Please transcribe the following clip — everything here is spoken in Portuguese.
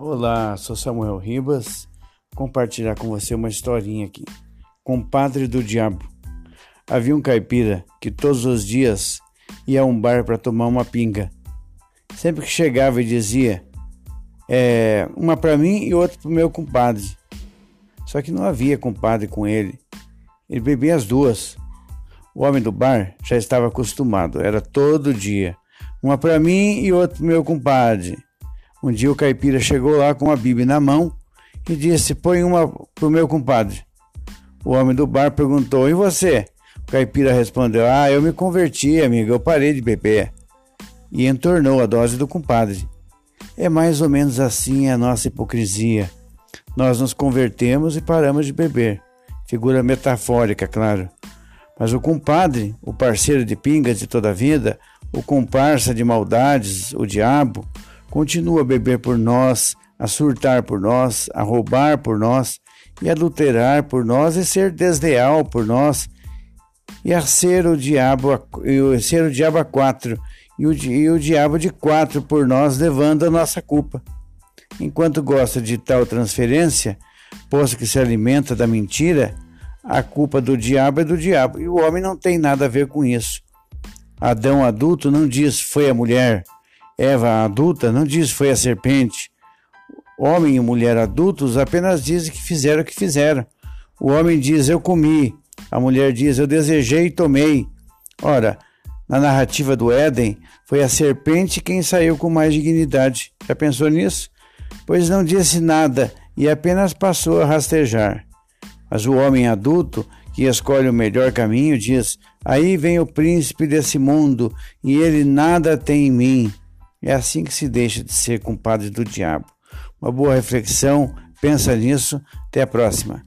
Olá, sou Samuel Ribas. Compartilhar com você uma historinha aqui. Compadre do Diabo. Havia um caipira que todos os dias ia a um bar para tomar uma pinga. Sempre que chegava e dizia: é, uma para mim e outra para o meu compadre. Só que não havia compadre com ele. Ele bebia as duas. O homem do bar já estava acostumado, era todo dia. Uma para mim e outra para meu compadre. Um dia o caipira chegou lá com a Bíblia na mão e disse: Põe uma pro meu compadre. O homem do bar perguntou: E você? O caipira respondeu: Ah, eu me converti, amigo, eu parei de beber. E entornou a dose do compadre. É mais ou menos assim a nossa hipocrisia. Nós nos convertemos e paramos de beber. Figura metafórica, claro. Mas o compadre, o parceiro de pingas de toda a vida, o comparsa de maldades, o diabo, continua a beber por nós, a surtar por nós, a roubar por nós, e adulterar por nós e ser desleal por nós, e a ser o diabo a, ser o diabo a quatro, e o, e o diabo de quatro por nós, levando a nossa culpa. Enquanto gosta de tal transferência, posto que se alimenta da mentira, a culpa do diabo é do diabo, e o homem não tem nada a ver com isso. Adão adulto não diz foi a mulher, Eva adulta não diz foi a serpente. Homem e mulher adultos apenas dizem que fizeram o que fizeram. O homem diz eu comi, a mulher diz eu desejei e tomei. Ora, na narrativa do Éden, foi a serpente quem saiu com mais dignidade. Já pensou nisso? Pois não disse nada e apenas passou a rastejar. Mas o homem adulto, que escolhe o melhor caminho, diz: Aí vem o príncipe desse mundo e ele nada tem em mim. É assim que se deixa de ser compadre do diabo. Uma boa reflexão, pensa nisso. Até a próxima.